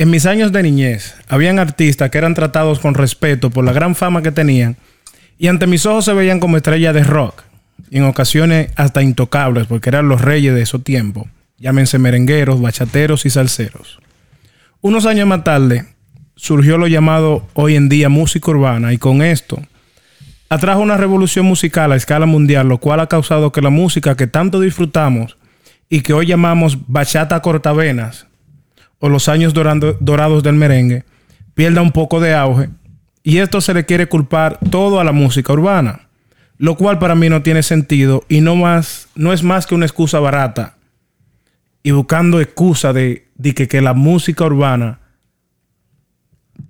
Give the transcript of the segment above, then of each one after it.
En mis años de niñez, habían artistas que eran tratados con respeto por la gran fama que tenían y ante mis ojos se veían como estrellas de rock, en ocasiones hasta intocables porque eran los reyes de esos tiempos, llámense merengueros, bachateros y salseros. Unos años más tarde surgió lo llamado hoy en día música urbana y con esto atrajo una revolución musical a escala mundial, lo cual ha causado que la música que tanto disfrutamos y que hoy llamamos bachata cortavenas o los años dorando- dorados del merengue pierda un poco de auge y esto se le quiere culpar todo a la música urbana, lo cual para mí no tiene sentido y no más no es más que una excusa barata y buscando excusa de, de que, que la música urbana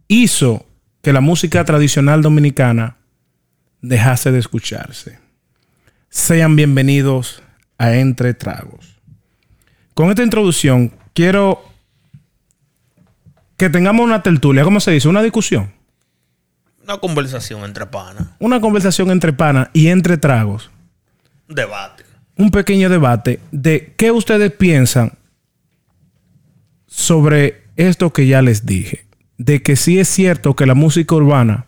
hizo que la música tradicional dominicana dejase de escucharse. Sean bienvenidos a Entre Tragos. Con esta introducción quiero que tengamos una tertulia, ¿cómo se dice? Una discusión. Una conversación entre panas. Una conversación entre panas y entre tragos. Un debate. Un pequeño debate de qué ustedes piensan sobre esto que ya les dije. De que sí es cierto que la música urbana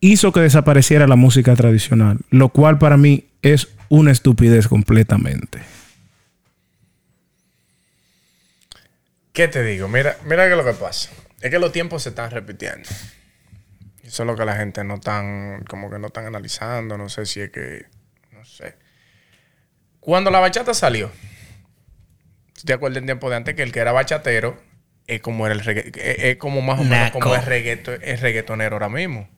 hizo que desapareciera la música tradicional, lo cual para mí es una estupidez completamente. ¿Qué te digo? Mira, mira que lo que pasa. Es que los tiempos se están repitiendo. Eso es lo que la gente no están, como que no están analizando. No sé si es que, no sé. Cuando la bachata salió, ¿tú te acuerdas en tiempo de antes que el que era bachatero es como era el regga- es, es como más o menos Naco. como el, reggaeto, el reggaetonero ahora mismo?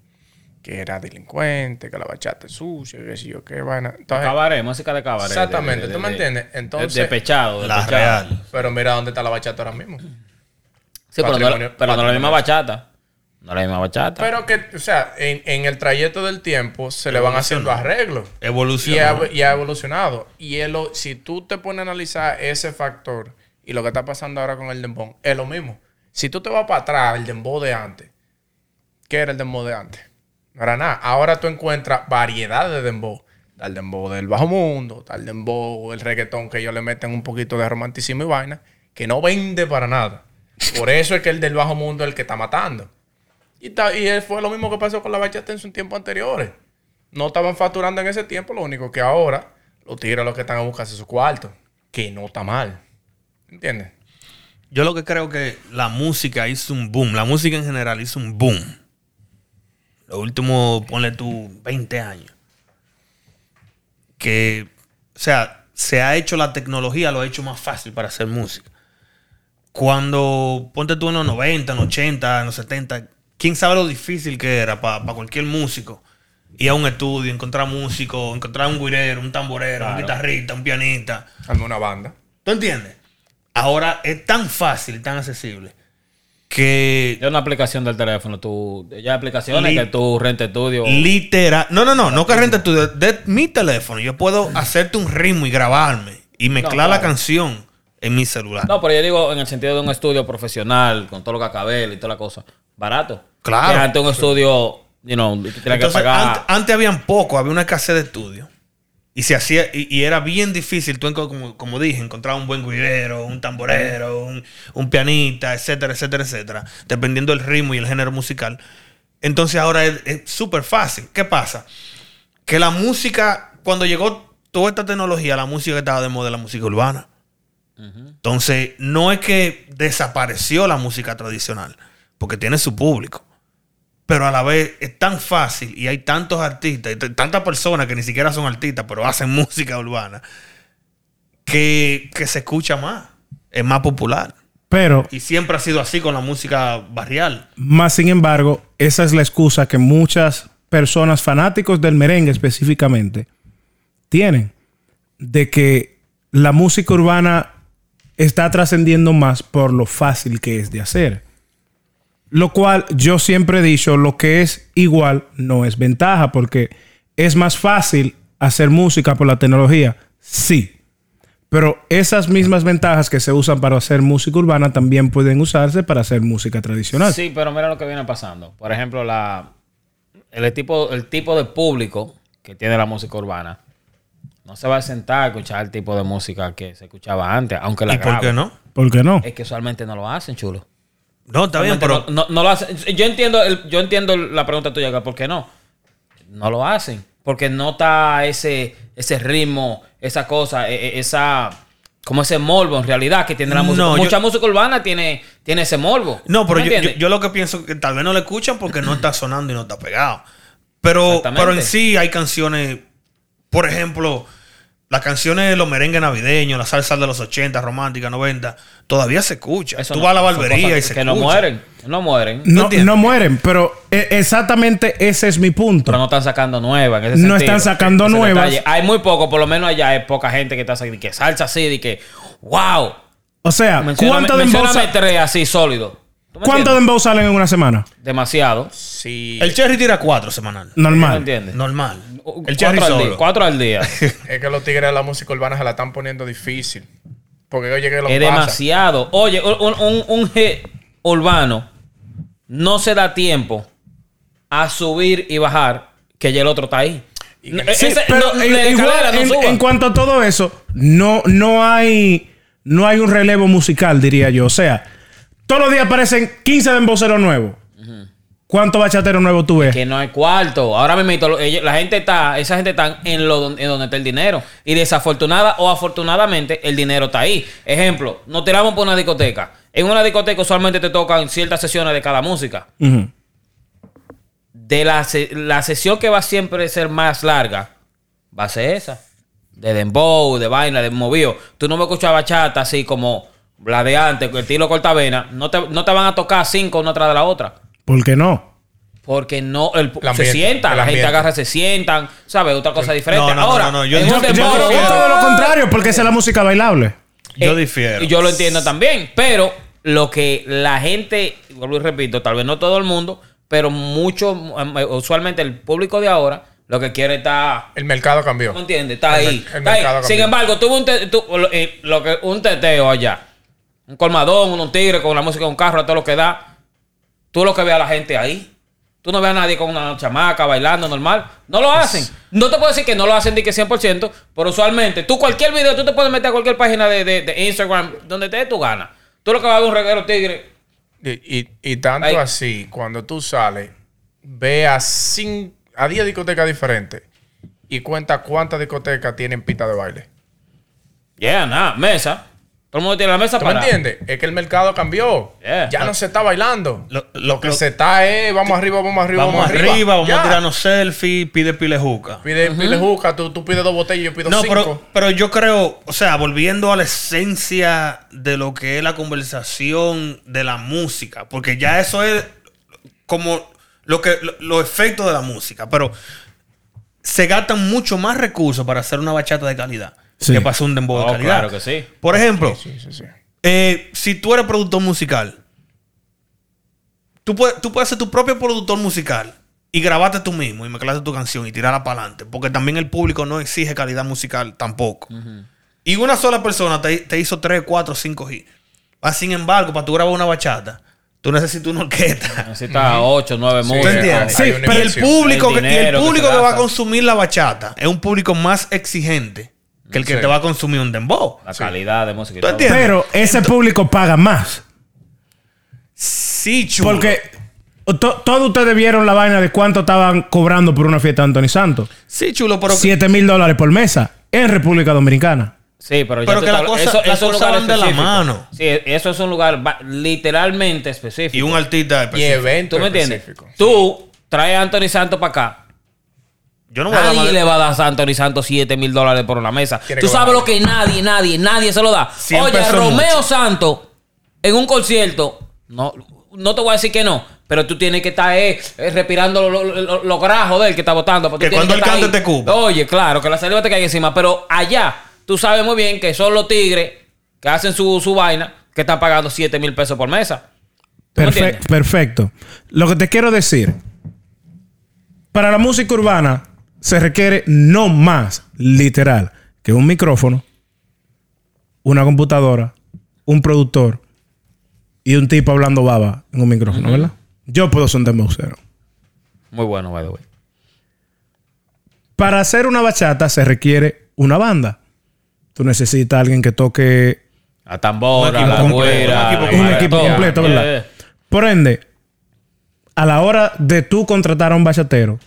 Que era delincuente, que la bachata es sucia, que sé yo, qué vaina. Entonces, Cabaret, música de cabaret. Exactamente, de- de- ¿tú me de- entiendes? Entonces- de- Despechado, La despechado. real. pero mira dónde está la bachata ahora mismo. Sí, pero no, pero no la misma bachata. No la misma bachata. Pero que, o sea, en, en el trayecto del tiempo se le van haciendo arreglos. Y ha, y ha evolucionado. Y es lo- si tú te pones a analizar ese factor y lo que está pasando ahora con el dembow, es lo mismo. Si tú te vas para atrás, el dembow de antes, ¿qué era el dembow de antes? No era nada. Ahora tú encuentras variedad de dembow. Está el dembow del bajo mundo, está el dembow, el reggaetón que ellos le meten un poquito de romanticismo y vaina, que no vende para nada. Por eso es que el del bajo mundo es el que está matando. Y, ta- y fue lo mismo que pasó con la bachata en sus tiempos anteriores. No estaban facturando en ese tiempo, lo único que ahora los tigres lo que están a buscarse su cuarto. Que no está mal. ¿Entiendes? Yo lo que creo que la música hizo un boom. La música en general hizo un boom. Los últimos, ponle tú, 20 años. Que, o sea, se ha hecho la tecnología, lo ha hecho más fácil para hacer música. Cuando, ponte tú en los 90, en los 80, en los 70, ¿quién sabe lo difícil que era para cualquier músico? Ir a un estudio, encontrar músicos, encontrar un guirero, un tamborero, un guitarrista, un pianista. Arma una banda. ¿Tú entiendes? Ahora es tan fácil y tan accesible que Ya una aplicación del teléfono. Tú, ya hay aplicaciones Li- que tú renta estudio. literal. No, no, no, no que renta tu de, de mi teléfono. Yo puedo hacerte un ritmo y grabarme y mezclar la claro. canción en mi celular. No, pero yo digo en el sentido de un estudio profesional, con todo lo que acabé y toda la cosa. Barato. Claro. Que antes un estudio, you know, que pagar. ant- antes habían poco, había una escasez de estudio. Y se hacía, y, y era bien difícil, tú, como, como dije, encontrar un buen guirero, un tamborero, un, un pianista, etcétera, etcétera, etcétera, dependiendo del ritmo y el género musical. Entonces ahora es súper fácil. ¿Qué pasa? Que la música, cuando llegó toda esta tecnología, la música estaba de moda la música urbana. Entonces, no es que desapareció la música tradicional, porque tiene su público. Pero a la vez es tan fácil y hay tantos artistas y tantas personas que ni siquiera son artistas, pero hacen música urbana, que, que se escucha más, es más popular. Pero, Y siempre ha sido así con la música barrial. más sin embargo, esa es la excusa que muchas personas fanáticos del merengue específicamente tienen de que la música urbana está trascendiendo más por lo fácil que es de hacer. Lo cual yo siempre he dicho, lo que es igual no es ventaja, porque es más fácil hacer música por la tecnología, sí. Pero esas mismas ventajas que se usan para hacer música urbana también pueden usarse para hacer música tradicional. Sí, pero mira lo que viene pasando. Por ejemplo, la, el, tipo, el tipo de público que tiene la música urbana no se va a sentar a escuchar el tipo de música que se escuchaba antes, aunque la ¿Y por qué no? ¿Por qué no? Es que usualmente no lo hacen, chulo. No, está bien, pero. no, no- no lo hacen. Yo entiendo, el- yo entiendo la pregunta tuya, acá, ¿por qué no? No lo hacen. Porque no está ese, ese ritmo, esa cosa, e- e- esa. Como ese morbo en realidad que tiene la música. No, yo- Mucha música urbana tiene, tiene ese morbo. No, pero ¿Me yo, yo, lo que pienso es que tal vez no lo escuchan porque no está sonando y no está pegado. Pero, pero en sí hay canciones, por ejemplo, las canciones de los merengues navideños, la salsa de los 80, romántica, 90, todavía se escucha. Eso Tú no- vas a la barbería y se Que escucha. no mueren. No mueren. No, no mueren, pero eh, exactamente ese es mi punto. Pero no están sacando nuevas. En ese No sentido. están sacando Ese nuevas. detalle. Hay muy poco, por lo menos allá hay poca gente que está sacando. Que salsa así, de que. ¡Wow! O sea, Mencióname, ¿cuánto dembow, mencióname sa- tres así sólido. ¿Tú me ¿cuánto entiendes? dembow salen en una semana? Demasiado. Sí. El Cherry tira cuatro semanal. ¿No Normal. entiendes? Normal. Cuatro El Cherry al día, solo. cuatro al día. Es que los tigres de la música urbana se la están poniendo difícil. Porque oye, que lo es pasa. demasiado. Oye, un, un, un hit urbano no se da tiempo a subir y bajar que ya el otro está ahí. Sí, ese- pero no, en, escalera en cuanto a todo eso, no, no hay no hay un relevo musical, diría yo. O sea, todos los días aparecen 15 demboceros nuevos. ¿Cuántos bachateros nuevos tú ves? Que no hay cuarto. Ahora mismo la gente está, esa gente está en, lo, en donde está el dinero. Y desafortunada o afortunadamente, el dinero está ahí. Ejemplo, nos tiramos por una discoteca. En una discoteca usualmente te tocan ciertas sesiones de cada música. De la, la sesión que va siempre a ser más larga, va a ser esa. De dembow, de vaina, de movido. Tú no me escuchas bachata así como la de antes, el estilo cortavena. No te, no te van a tocar cinco una tras de la otra. ¿Por qué no? Porque no, el, El se ambiente, sienta, el la gente agarra, se sientan, ¿sabes? Otra cosa diferente. No, no, no, Ahora, no, no, yo- yo- yo. Es todo lo contrario, porque esa es la música bailable. Yo eh, difiero. Y yo lo entiendo también, pero lo que la gente, vuelvo y repito, tal vez no todo el mundo, pero mucho, eh, usualmente el público de ahora, lo que quiere está El mercado cambió. ¿No entiendes? Está El ahí. el está ahí. Sin embargo, tuvo un, te- tu- lo, eh, lo que, un teteo allá. Un colmadón, un tigre con la música de un carro, a todo lo que da. Tú lo que ves a la gente ahí. Tú no ves a nadie con una chamaca bailando normal. No lo hacen. No te puedo decir que no lo hacen de que 100%, pero usualmente, tú cualquier video, tú te puedes meter a cualquier página de, de- de Instagram donde te dé tu gana. Tú lo que vas a ver un reguero tigre. Y, y- y tanto Ahí. así, cuando tú sales, ve a, a 10 discotecas diferentes y cuenta cuántas discotecas tienen pista de baile. Yeah, nada, mesa. Todo el mundo tiene la mesa ¿Tú me entiendes? Es que el mercado cambió. Yeah. Ya no se está bailando. Lo- Lo, lo- que lo- se está es, vamos arriba, vamos arriba, Vamos vamos, arriba, vamos Ya. a tirarnos selfie, pide pile juca. Pide, pide juca, tú, tú pides dos botellas, yo pido No, cinco. pero, pero yo creo, o sea, volviendo a la esencia de lo que es la conversación de la música, porque ya eso es como lo que lo- los efectos de la música, pero se gastan mucho más recursos para hacer una bachata de calidad Sí. que hacer un dembow de Oh, calidad. claro que sí. Por ejemplo, Sí, sí, sí. eh, si tú eres productor musical, tú puedes, tú puedes ser tu propio productor musical y grabarte tú mismo y mezclarte tu canción y tirarla para adelante. Porque también el público no exige calidad musical tampoco. Y una sola persona te, te hizo 3, 4, 5 hits. Ah, Sin embargo, para tú grabar una bachata, tú necesitas una orquesta. Necesitas ocho, nueve Sí, ¿Tú músicos. entiendes? hay Sí, pero el público, El que, el que público que, va a consumir la bachata es un público más exigente que el que Sí. te va a consumir un dembow. La calidad de música. y ¿Tú todo. entiendes? Pero ese público paga más. Sí, chulo. Porque to- todos ustedes vieron la vaina de cuánto estaban cobrando por una fiesta de Anthony Santos. Sí, chulo, pero... 7 mil dólares por mesa en República Dominicana. Sí, pero, ya Pero que la cosa- eso, las eso es un cosas lugar van de la mano. Sí, eso es un lugar literalmente específico. Y un artista Y específico. eventos ¿Tú me entiendes? específicos. Tú traes a Anthony Santos para acá. Yo no voy a dar le va a dar a Anthony Santos 7 mil dólares por una mesa. Tú sabes lo que nadie, nadie, nadie se lo da. 100 Oye, Romeo. Santos en un concierto, no, no te voy a decir que no, pero tú tienes que estar eh, eh, respirando los lo, lo- grajos de él que está porque Que cuando estar cante te cupa. Oye, claro, que la saliva te caiga encima. Pero allá, tú sabes muy bien que son los tigres que hacen su, su vaina que están pagando 7 mil pesos por mesa. ¿Tú me Perfe- entiendes? perfecto. Lo que te quiero decir, para la música urbana se requiere no más, literal, que un micrófono, una computadora, un productor y un tipo hablando baba en un micrófono, ¿verdad? Yo puedo ser un. Muy bueno, by the way. Para hacer una bachata se requiere una banda. Tú necesitas a alguien que toque A tambora, Un a la equipo completo, güera. un equipo a completo. Un equipo todo. completo, ¿verdad? Yeah. por ende, a la hora de tú contratar a un bachatero,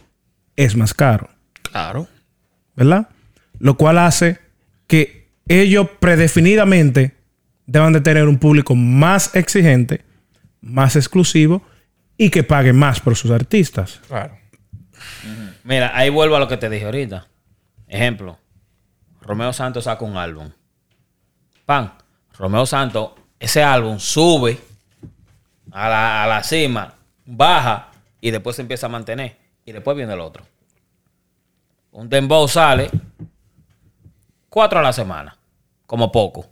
es más caro, Claro. ¿verdad? Lo cual hace que ellos predefinidamente deban de tener un público más exigente, más exclusivo y que pague más por sus artistas. Claro. Mira, ahí vuelvo a lo que te dije ahorita. Ejemplo. Romeo Santos saca un álbum. Pan. Romeo Santos, ese álbum sube a la, a la cima, baja y después se empieza a mantener. Y después viene el otro. Un dembow sale cuatro a la semana. Como poco.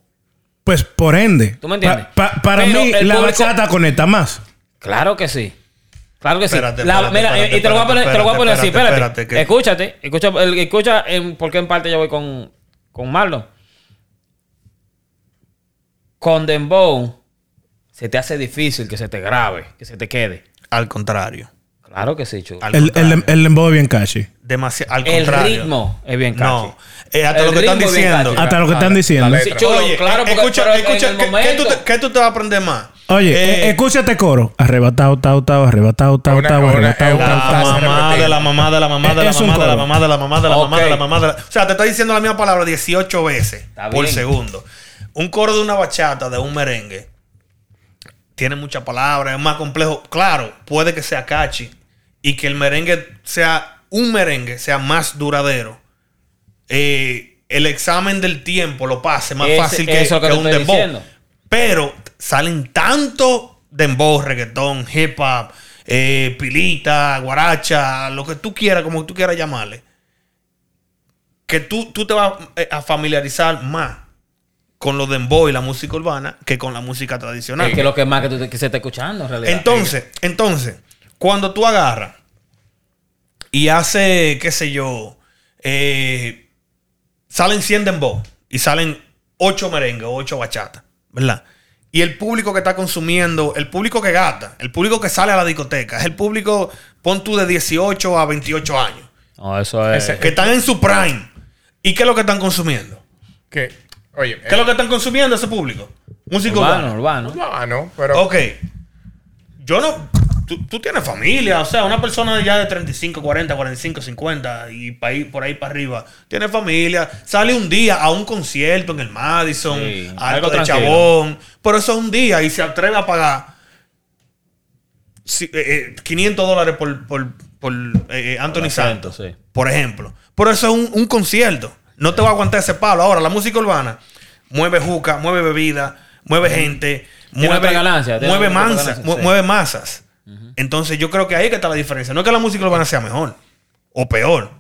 Pues por ende, ¿Tú me entiendes? pa- pa- para Pero mí el la público- bachata conecta más. Claro que sí. Claro que sí. Espérate, La- espérate, mira, espérate, y te lo voy a poner, te lo voy a poner así. espérate, que- Escúchate. Escucha, escucha en, por qué en parte yo voy con, con Marlon. Con Dembow se te hace difícil que se te grabe, que se te quede. Al contrario. Claro que sí, chulo. El, el, el dembow es bien catchy. Demasiado. Al El contrario. ritmo es bien catchy. No. Eh, hasta El lo que están bien diciendo. catchy. Hasta lo que están diciendo. letra. Sí, chulo, Oye, claro, eh, porque escucha, escucha, ¿qué, qué tú te, qué tú te vas a aprender más? Oye, Eh, eh, escúchate coro. Arrebatado, tao, tao, arrebatado, tao, una- arrebatado, una- tao, La mamá de la mamá de la mamá de la mamá de la mamá de la mamá de la mamá de la mamá de la... O sea, te está diciendo la misma palabra 18 veces por segundo. Un coro de una bachata, de un merengue, tiene muchas palabras, es más complejo. Claro, puede que sea catchy y que el merengue sea un merengue, sea más duradero. Eh, el examen del tiempo lo pase más fácil que, eso es lo que un dembow. diciendo. Pero salen tanto dembow, reggaetón, hip hop, eh, pilita, guaracha, lo que tú quieras, como tú quieras llamarle, que tú, tú te vas eh, a familiarizar más con los dembow y la música urbana que con la música tradicional. Es que lo que más que, tú que se está escuchando en realidad. Entonces, entonces, cuando tú agarras y hace, qué sé yo, eh, salen 100 dembow y salen 8 merengue o 8 bachata, ¿verdad? Y el público que está consumiendo, el público que gasta, el público que sale a la discoteca, es el público, pon tú de 18 a 28 años, No, eso es. Que están en su prime. ¿Y qué es lo que están consumiendo? Que, oye, ¿Qué es lo que están consumiendo ese público? Música urbano, urbano. no, no, pero Ok. Yo no. Tú, tú tienes familia, o sea, una persona ya de 35, 40, 45, 50 y pa' ahí- por ahí para arriba, tiene familia, sale un día a un concierto en el Madison, Sí, a algo algo de. Chabón, pero eso es un día y se atreve a pagar si- eh, eh, 500 dólares por, por, por, eh, Anthony Santos, sí. por ejemplo. Pero eso es un, un concierto. No te va a aguantar ese palo. Ahora, la música urbana mueve juca, mueve bebida, mueve gente, mueve, ganancia, mueve, mansa- ganancia, mu- Entonces, yo creo que ahí que está la diferencia. No es que la música urbana sea mejor o peor,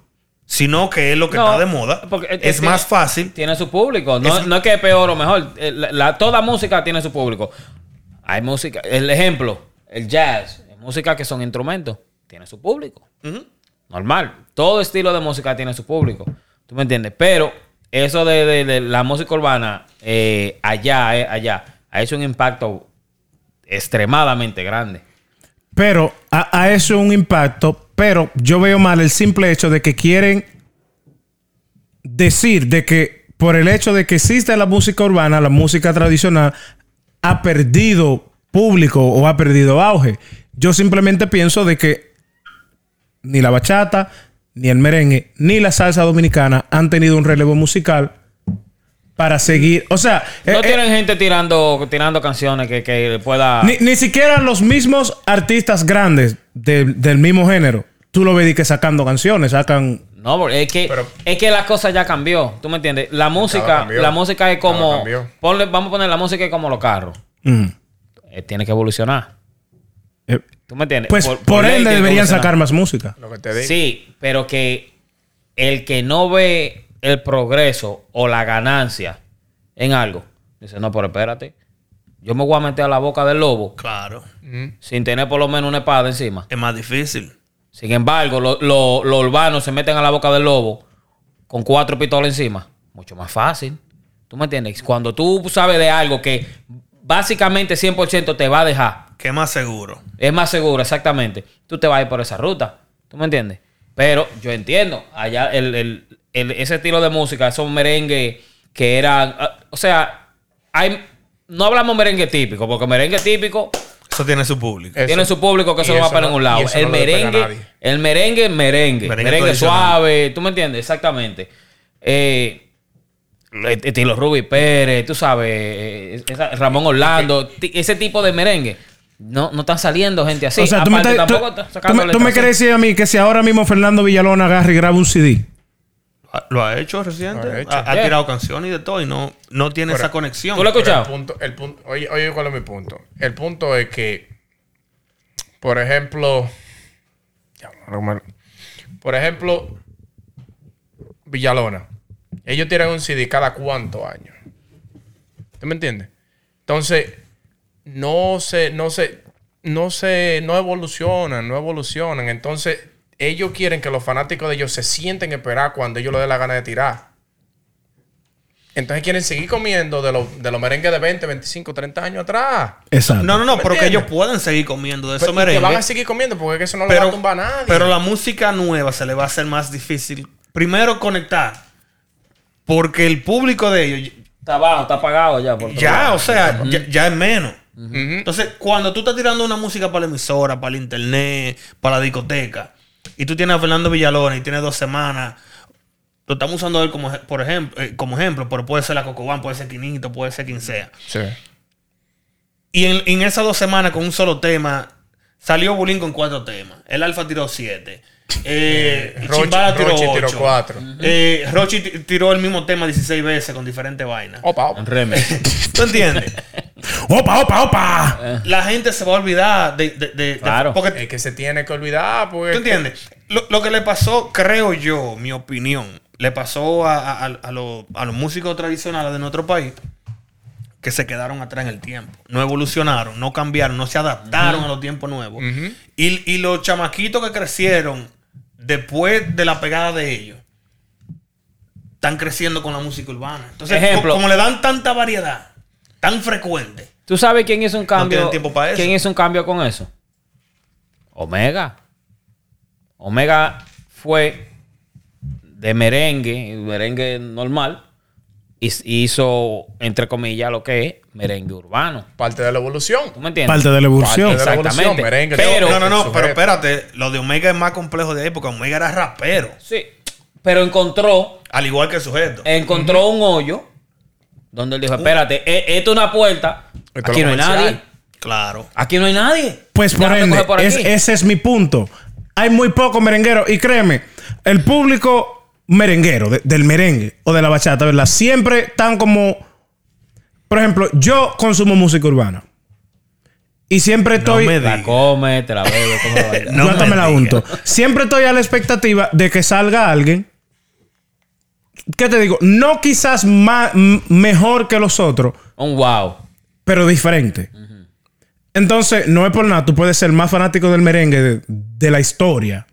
sino que es lo que No, está de moda. porque es- más fácil. Tiene su público. No Es- no es que es peor o mejor. Eh, la- la- toda música tiene su público. Hay música. El ejemplo, el jazz, música que son instrumentos, tiene su público. Normal. Todo estilo de música tiene su público. ¿Tú me entiendes? Pero eso de, de- de la música urbana, eh, allá, eh, allá, ha hecho un impacto extremadamente grande. Pero a, a eso un impacto, pero yo veo mal el simple hecho de que quieren decir de que por el hecho de que existe la música urbana, la música tradicional ha perdido público o ha perdido auge. Yo simplemente pienso de que ni la bachata, ni el merengue, ni la salsa dominicana han tenido un relevo musical para seguir. O sea, No eh, eh, tienen gente tirando, tirando canciones que, que pueda. ni, ni siquiera los mismos artistas grandes de- del mismo género. Tú lo ves que sacando canciones, sacan. No, es que, Pero- es que la cosa ya cambió. ¿Tú me entiendes? La música, cambió. la música es como. ponle- vamos a poner la música es como los carros. Mm. Eh, tiene que evolucionar. Eh, ¿Tú me entiendes? pues por, ley ende tiene que deberían sacar más música. lo que te digo. Sí, pero que el que no ve el progreso o la ganancia en algo, dice, no, pero espérate. Yo me voy a meter a la boca del lobo Claro. Ujú. sin tener por lo menos una espada encima. Es más difícil. Sin embargo, lo- lo- los urbanos se meten a la boca del lobo con cuatro pistolas encima. Mucho más fácil. ¿Tú me entiendes? Cuando tú sabes de algo que básicamente 100% te va a dejar, ¿Qué más seguro? es más seguro, exactamente, tú te vas a ir por esa ruta. ¿Tú me entiendes? Pero yo entiendo, allá el, el- el- ese estilo de música, esos merengue que eran, ah, o sea, hay, no hablamos merengue típico, porque merengue típico Eso tiene su público. Eso- Tiene su público que va eso poner en no- un y lado. eso El no merengue, el merengue, merengue. Merengue Merengue, suave. ¿Tú me entiendes? Exactamente. Eh, estilo Ruby Pérez, tú sabes, eh, Ramón Orlando, ese tipo de merengue. No, no están saliendo gente así. o sea, tú me, estás- tú- tampoco tú me- tú me quieres decir a mí que si ahora mismo Fernando Villalona agarra y graba un CD. Lo ha hecho reciente. Ha hecho. Ha, ha Yeah. tirado canciones y de todo y no, no tiene Pero- esa conexión. ¿Tú lo has escuchado? El punto, el punto, oye, oye, ¿cuál es mi punto? El punto es que, por ejemplo, por ejemplo, Villalona. Ellos tiran un CD cada cuántos años. ¿Tú me entiendes? Entonces, no se, no se, no se, no evolucionan, no evolucionan. Entonces, ellos quieren que los fanáticos de ellos se sienten a esperar cuando ellos les dé la gana de tirar. Entonces quieren seguir comiendo de los de los merengues de 20, 25, 30 años atrás. Exacto. No, no, no, ¿Me pero que ellos pueden seguir comiendo de Pero- esos y que van a merengues. seguir comiendo porque es que eso no lo va a Pero, tumbar a nadie. pero la música nueva se le va a hacer más difícil. Primero conectar. Porque el público de ellos Está abajo, está apagado ya. por ya, o sea, ya, ya es menos. Entonces, cuando tú estás tirando una música para la emisora, para el internet, para la discoteca, y tú tienes a Fernando Villalona y tienes dos semanas, lo estamos usando él como, por ejemplo, eh, como ejemplo, pero puede ser la Cocobán, puede ser Quinito, puede ser quien sea. Sí. Y en, en esas dos semanas, con un solo tema, salió Bulín con cuatro temas. El Alfa tiró siete. Eh, Rochi- Chimbala tiró Rochi tiró cuatro. Eh, Rochi ti- tiró el mismo tema 16 veces con diferentes vainas. Opa, opa. Un remix. ¿Tú entiendes? ¡Opa, opa, opa! La gente se va a olvidar de... de- de- de- Claro. porque Es que se tiene que olvidar, pues. ¿Tú entiendes? Lo, lo que le pasó, creo yo, mi opinión, le pasó a, a- a- a los, a los músicos tradicionales de nuestro país que se quedaron atrás en el tiempo. No evolucionaron, no cambiaron, no se adaptaron a los tiempos nuevos. Y, y los chamaquitos que crecieron después de la pegada de ellos están creciendo con la música urbana. Entonces, Ejemplo. co- como le dan tanta variedad, tan frecuente, ¿Tú sabes quién hizo un cambio? tienen tiempo para eso. ¿Quién hizo un cambio con eso? Omega. Omega fue de merengue, merengue normal, y hizo, entre comillas, lo que es merengue urbano. Parte de la evolución. ¿Tú me entiendes? Parte de la evolución. Parte de la evolución, merengue, Pero- no, no, no, pero espérate, lo de Omega es más complejo de ahí porque Omega era rapero, Sí. Pero encontró, al igual que el sujeto. encontró un hoyo donde él dijo, espérate, e- esto es una puerta. Esto Aquí no hay comercial. nadie. Claro. Aquí no hay nadie. Pues por Déjame ende, coger por es- aquí. ese es mi punto. Hay muy pocos merengueros. Y créeme, el público merenguero, de- del merengue o de la bachata, ¿verdad? Siempre están como. Por ejemplo, yo consumo música urbana. Y siempre estoy. me La come, te la bebe, como la baila. No yo hasta me me la digas. unto. Siempre estoy a la expectativa de que salga alguien. ¿Qué te digo? No quizás ma- m- mejor que los otros, Un wow. Pero diferente. Entonces, no es por nada. Tú puedes ser más fanático del merengue de, de la historia.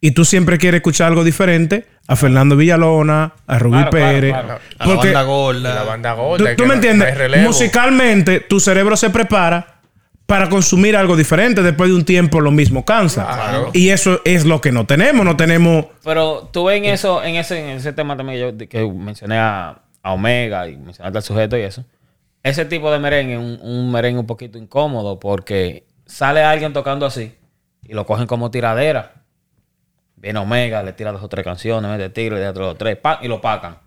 Y tú siempre quieres escuchar algo diferente a Fernando Villalona, a Rubí Claro, claro, Pérez. claro. A la Porque banda gorda. la banda tú, gorda. tú que me entiendes. Musicalmente, tu cerebro se prepara para consumir algo diferente. Después de un tiempo, lo mismo cansa. Claro. Y eso es lo que no tenemos. No tenemos. Pero tú ves en eso, en ese, en ese tema también yo, de- que mencioné a, a Omega y mencionaste al sujeto y eso. Ese tipo de merengue es un, un merengue un poquito incómodo porque sale alguien tocando así y lo cogen como tiradera. Viene Omega, le tira dos o tres canciones, mete tiro, le da dos o tres, ¡pam! y lo pacan.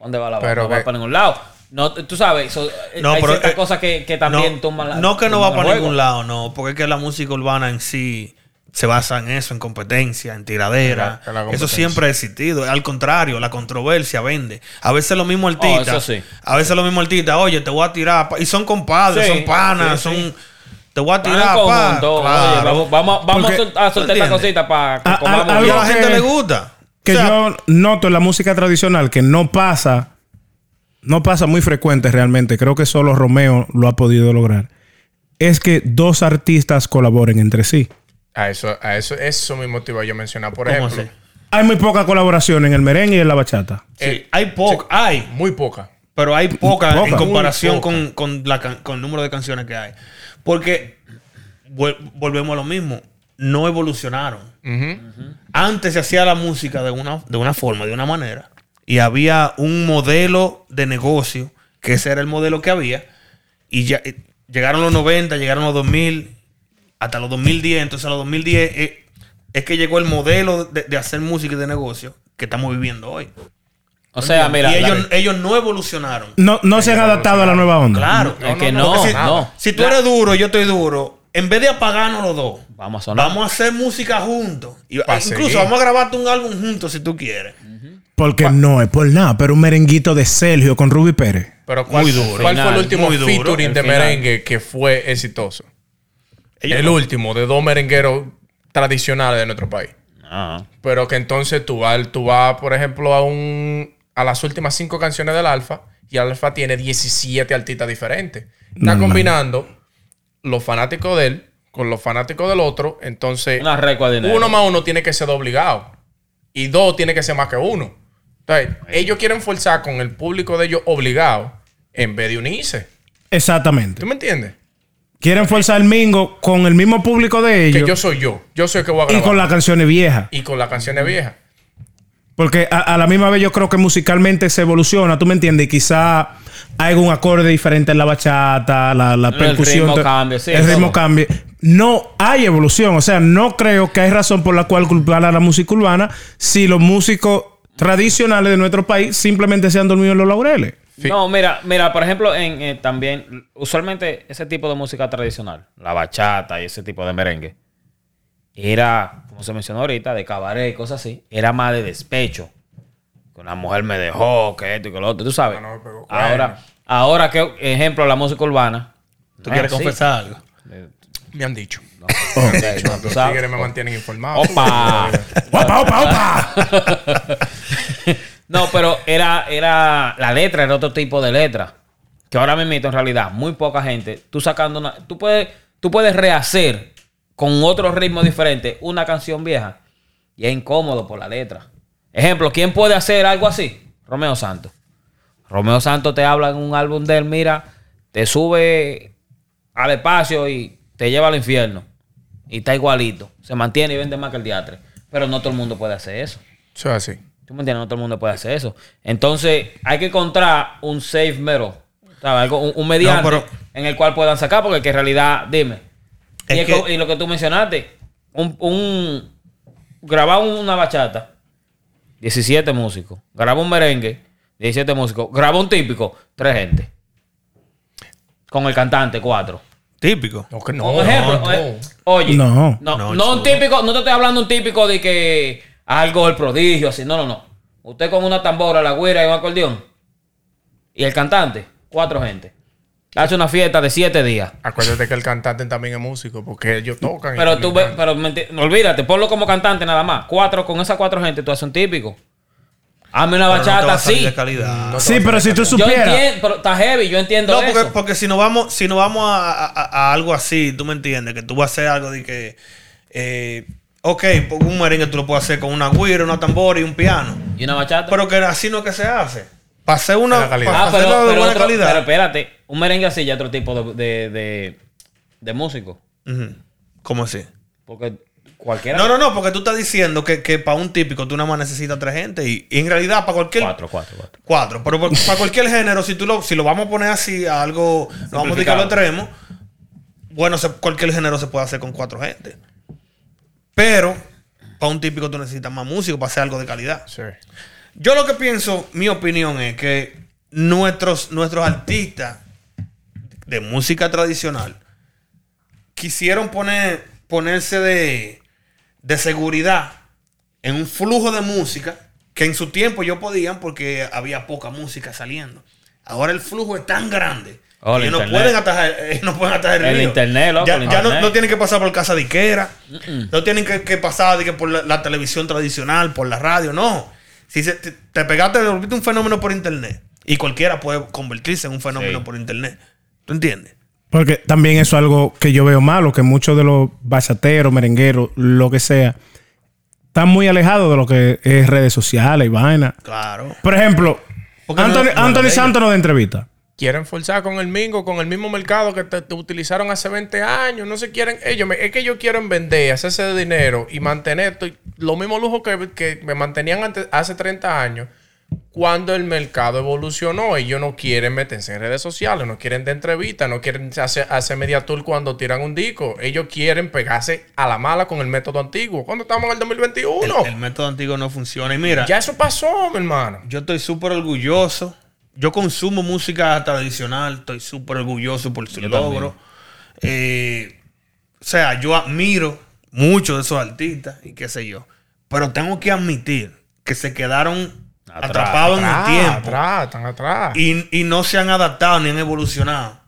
¿Dónde va la banda? Pero No va para ningún lado. No, tú sabes, so- No, hay pero, ciertas eh, cosas que, que también no, toman la. No que no va para juego. ningún lado, no. Porque es que la música urbana en sí se basa en eso, en competencia, en tiradera. En la- en la eso siempre ha existido. Al contrario, la controversia vende. A veces los mismos artistas. Oh, eso sí. A veces los mismos artistas, oye, te voy a tirar. pa-". Y son compadres, Sí, son panas, sí, sí. son. Te voy a tirar, pa. conjunto, oye, Claro. vamos, vamos, vamos a Porque- sol- a soltar esta cosita para que A- a- comamos a la gente que- le gusta. Que O sea, yo noto en la música tradicional que no pasa. No pasa muy frecuente realmente. Creo que solo Romeo lo ha podido lograr. Es que dos artistas colaboren entre sí. A eso, a eso, eso mismo te iba yo a mencionar. Por ¿Cómo ejemplo, así? Hay muy poca colaboración en el merengue y en la bachata. Sí, Eh, hay poca, hay, muy poca. pero hay poca, Poca. en comparación poca. con, con la con el número de canciones que hay. Porque volvemos a lo mismo, no evolucionaron. Antes se hacía la música de una, de una forma, de una manera, y había un modelo de negocio, que ese era el modelo que había, y ya, llegaron los 90, llegaron los 2000, hasta los 2010. Entonces, a los 2010 eh, es que llegó el modelo de, de hacer música y de negocio que estamos viviendo hoy. O sea, mira. y ellos, ellos no evolucionaron. No, no se han adaptado a la nueva onda. Claro. es que no, no, no, Porque si, no. si tú eres duro, yo estoy duro. En vez de apagarnos los dos, Vamos a sonar. vamos a hacer música juntos. Y, incluso seguir. vamos a grabarte un álbum juntos si tú quieres. Porque no es por nada, pero un merenguito de Sergio con Ruby Pérez. Pero ¿cuál, Muy duro. ¿cuál fue el último muy duro. featuring El de final. merengue que fue exitoso? Ellos el no- último de dos merengueros tradicionales de nuestro país. Ah. Pero que entonces tú vas, tú vas, por ejemplo, a un a las últimas cinco canciones del Alfa y el Alfa tiene 17 artistas diferentes. Está Normal. combinando los fanáticos de él con los fanáticos del otro. Entonces, Una de uno más uno tiene que ser obligado. Y dos tiene que ser más que uno. Entonces, ellos quieren forzar con el público de ellos obligado en vez de unirse. Exactamente. ¿Tú me entiendes? Quieren forzar el mingo con el mismo público de Que ellos yo soy yo. Yo soy el que voy a y grabar. con las canciones viejas. y con las canciones viejas. Porque a, a la misma vez yo creo que musicalmente se evoluciona, ¿tú me entiendes? Y quizá hay un acorde diferente en la bachata, la, la El percusión. ritmo cambia, sí, El ritmo cambia. No hay evolución. O sea, no creo que hay razón por la cual culpar a la música urbana si los músicos tradicionales de nuestro país simplemente se han dormido en los laureles. No, mira, mira, por ejemplo, en eh, también, usualmente ese tipo de música tradicional, la bachata y ese tipo de merengue, era, como se mencionó ahorita, de cabaret y cosas así, era más de despecho. Que una mujer me dejó, que esto y que lo otro, tú sabes. No, no, pero, ahora, ahora que, ejemplo, la música urbana. ¿Tú no quieres es así. confesar algo? Me han dicho. No, ok, no, tú Los sabes. tigres me mantienen informado. Opa. ¡Opa, opa, opa! No, pero era, era. La letra era otro tipo de letra. Que ahora mismo, en realidad, muy poca gente. Tú sacando una. Tú puedes, tú puedes rehacer con otro ritmo diferente una canción vieja. Y es incómodo por la letra. Ejemplo, ¿quién puede hacer algo así? Romeo Santos. Romeo Santos te habla en un álbum de él, mira, te sube al espacio y te lleva al infierno. Y está igualito. Se mantiene y vende más que el diatre. Pero no todo el mundo puede hacer eso. Eso es así. ¿Tú me entiendes? No todo el mundo puede hacer eso. Entonces, hay que encontrar un safe metal. ¿sabes? Algo- un, un mediante No, pero- en el cual puedan sacar, porque que en realidad, dime. Es y, es que- co- y lo que tú mencionaste, un, un grabar una bachata, 17 músicos. Graba un merengue, 17 músicos. Graba un típico, 3 gente. Con el cantante, 4. Típico. No, que no. Un ejemplo. no. eh, Oye, No. no, No, no, un típico, no te estoy hablando un típico de que algo del prodigio, así. No, no, no. Usted con una tambora, la güira y un acordeón. Y el cantante, cuatro gente. Hace una fiesta de siete días. Acuérdate que el cantante también es músico, porque ellos tocan. y Pero tú ves, pero menti- no, olvídate, ponlo como cantante nada más. Cuatro, con esas cuatro gente, tú haces un típico. Hazme una Pero no bachata salir así. de calidad. No te Sí, pero si tú. Yo supieras. entiendo, pero está heavy, yo entiendo No, porque, eso. porque si no vamos, si no vamos a- a algo así, tú me entiendes, que tú vas a hacer algo de que, eh, ok, un merengue tú lo puedes hacer con una guira, una tambora y un piano. ¿Y una bachata? Pero que así no es que se hace. Para hacer una, De calidad. Ah, pero, hacerlo de pero buena otro- calidad. pero espérate, un merengue así ya es otro tipo de, de, de, de músico. ¿Cómo así? Porque cualquiera. No, no, no, porque tú estás diciendo que, que para un típico tú nada más necesitas tres gente y, y en realidad para cualquier... Cuatro, cuatro, cuatro. Cuatro. Pero para cualquier género, si tú lo, si lo vamos a poner así a algo, lo vamos a dedicar lo extremo, bueno, se- cualquier género se puede hacer con cuatro gente. Pero para un típico tú necesitas más músicos para hacer algo de calidad. Sí. Yo lo que pienso, mi opinión es que nuestros, nuestros artistas de música tradicional quisieron poner, ponerse de, de seguridad en un flujo de música que en su tiempo yo podían porque había poca música saliendo. Ahora el flujo es tan grande Oh, no pueden atajar, no pueden atajar el, El internet, loco, Ya, el ya no, internet. no tienen que pasar por casa de Iquera. No tienen que, que pasar de que por la, la televisión tradicional, por la radio. No. Si se- te, te pegaste, te volviste un fenómeno por internet. Y cualquiera puede convertirse en un fenómeno Sí. por internet. ¿Tú entiendes? Porque también eso es algo que yo veo malo, que muchos de los bachateros, merengueros, lo que sea, están muy alejados de lo que es redes sociales y vaina. Claro. Por ejemplo, Anthony, no Anthony de Santos nos da entrevista. Quieren forzar con el mingo, con el mismo mercado que te, te utilizaron hace 20 años. No se quieren. Ellos, me- es que ellos quieren vender, hacerse de dinero y mantener to- los mismos lujos que, que me mantenían antes, hace 30 años cuando el mercado evolucionó, ellos no quieren meterse en redes sociales, no quieren de entrevistas, no quieren hacer, hacer media tour cuando tiran un disco. Ellos quieren pegarse a la mala con el método antiguo. Cuando estamos en el 2021. El, el método antiguo no funciona. Y mira, Ya eso pasó, mi hermano. yo estoy súper orgulloso. Yo consumo música tradicional. Estoy súper orgulloso por su Yo logro. Eh, o sea, yo admiro mucho de esos artistas y qué sé yo. Pero tengo que admitir que se quedaron Atrás, atrapados en el tiempo. atrás, están atrás. Y, y no se han adaptado ni han evolucionado.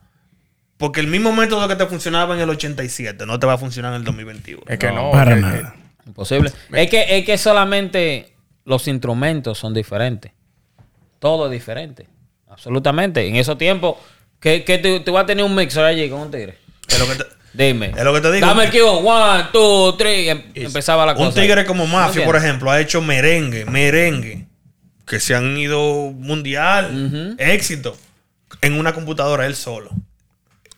Porque el mismo método que te funcionaba en el 87 no te va a funcionar en el 2021. es que no. Para que- nada. Imposible. Es que, es que solamente los instrumentos son diferentes. Todo es diferente. Absolutamente. En esos tiempos, que, que tú, tú vas a tener un mixer allí con un tigre. Es lo que te, Dime. es lo que te digo. Dame el key one, two, three. y em- empezaba la cosa. Un tigre como Mafia, ¿No por ejemplo, ha hecho merengue, merengue, que se han ido mundial, éxito, en una computadora él solo.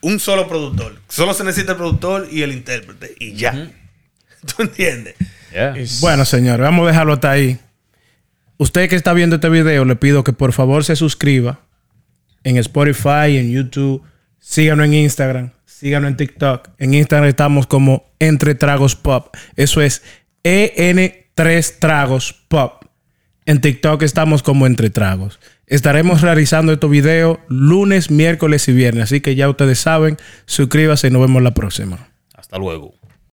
Un solo productor. Solo se necesita el productor y el intérprete. Y ya. ¿Tú entiendes? Yeah. Bueno, señor, vamos a dejarlo hasta ahí. Usted que está viendo este video, le pido que por favor se suscriba en Spotify, en YouTube. Síganos en Instagram, síganos en TikTok. En Instagram estamos como Entre Tragos Pop. Eso es EN3 Tragos Pop. En TikTok estamos como Entre Tragos. Estaremos realizando estos videos lunes, miércoles y viernes. Así que ya ustedes saben, suscríbase y nos vemos la próxima. Hasta luego.